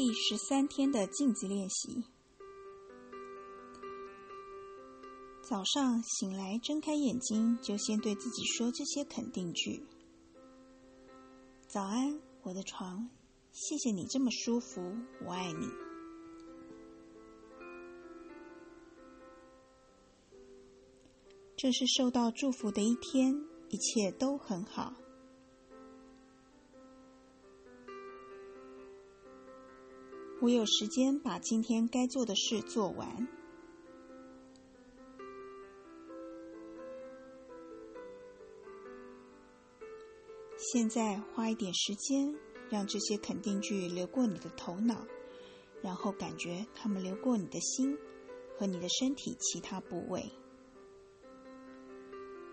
第十三天的镜子练习。早上醒来，睁开眼睛，就先对自己说这些肯定句：“早安，我的床，谢谢你这么舒服，我爱你。”这是受到祝福的一天，一切都很好。我有时间把今天该做的事做完。现在花一点时间，让这些肯定句流过你的头脑，然后感觉它们流过你的心和你的身体其他部位。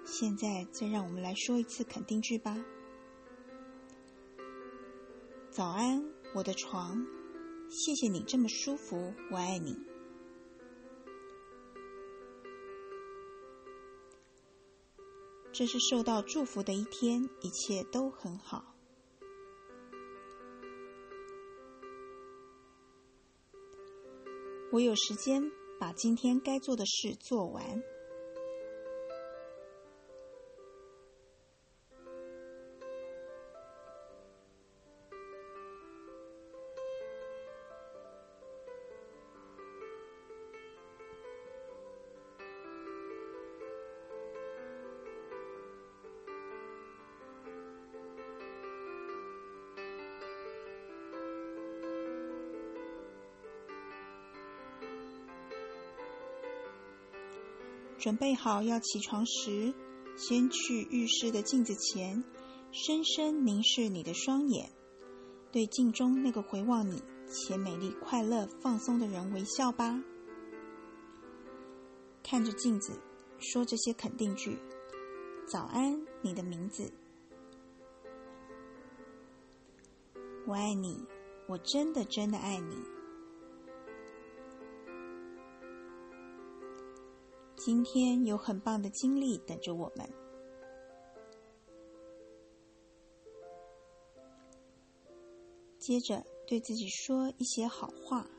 现在再让我们来说一次肯定句吧。早安，我的床。谢谢你这么舒服，我爱你。这是受到祝福的一天，一切都很好。我有时间把今天该做的事做完。准备好要起床时，先去浴室的镜子前，深深凝视你的双眼，对镜中那个回望你且美丽、快乐、放松的人微笑吧。看着镜子，说这些肯定句：“早安，你的名字，我爱你，我真的真的爱你。”今天有很棒的经历等着我们。接着对自己说一些好话，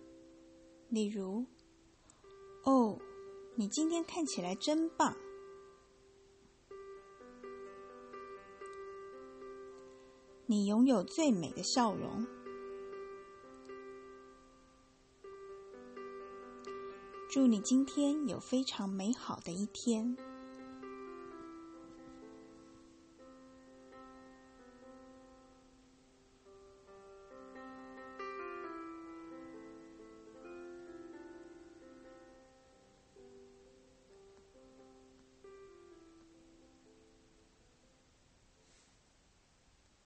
例如：“哦，你今天看起来真棒。”你拥有最美的笑容。祝你今天有非常美好的一天。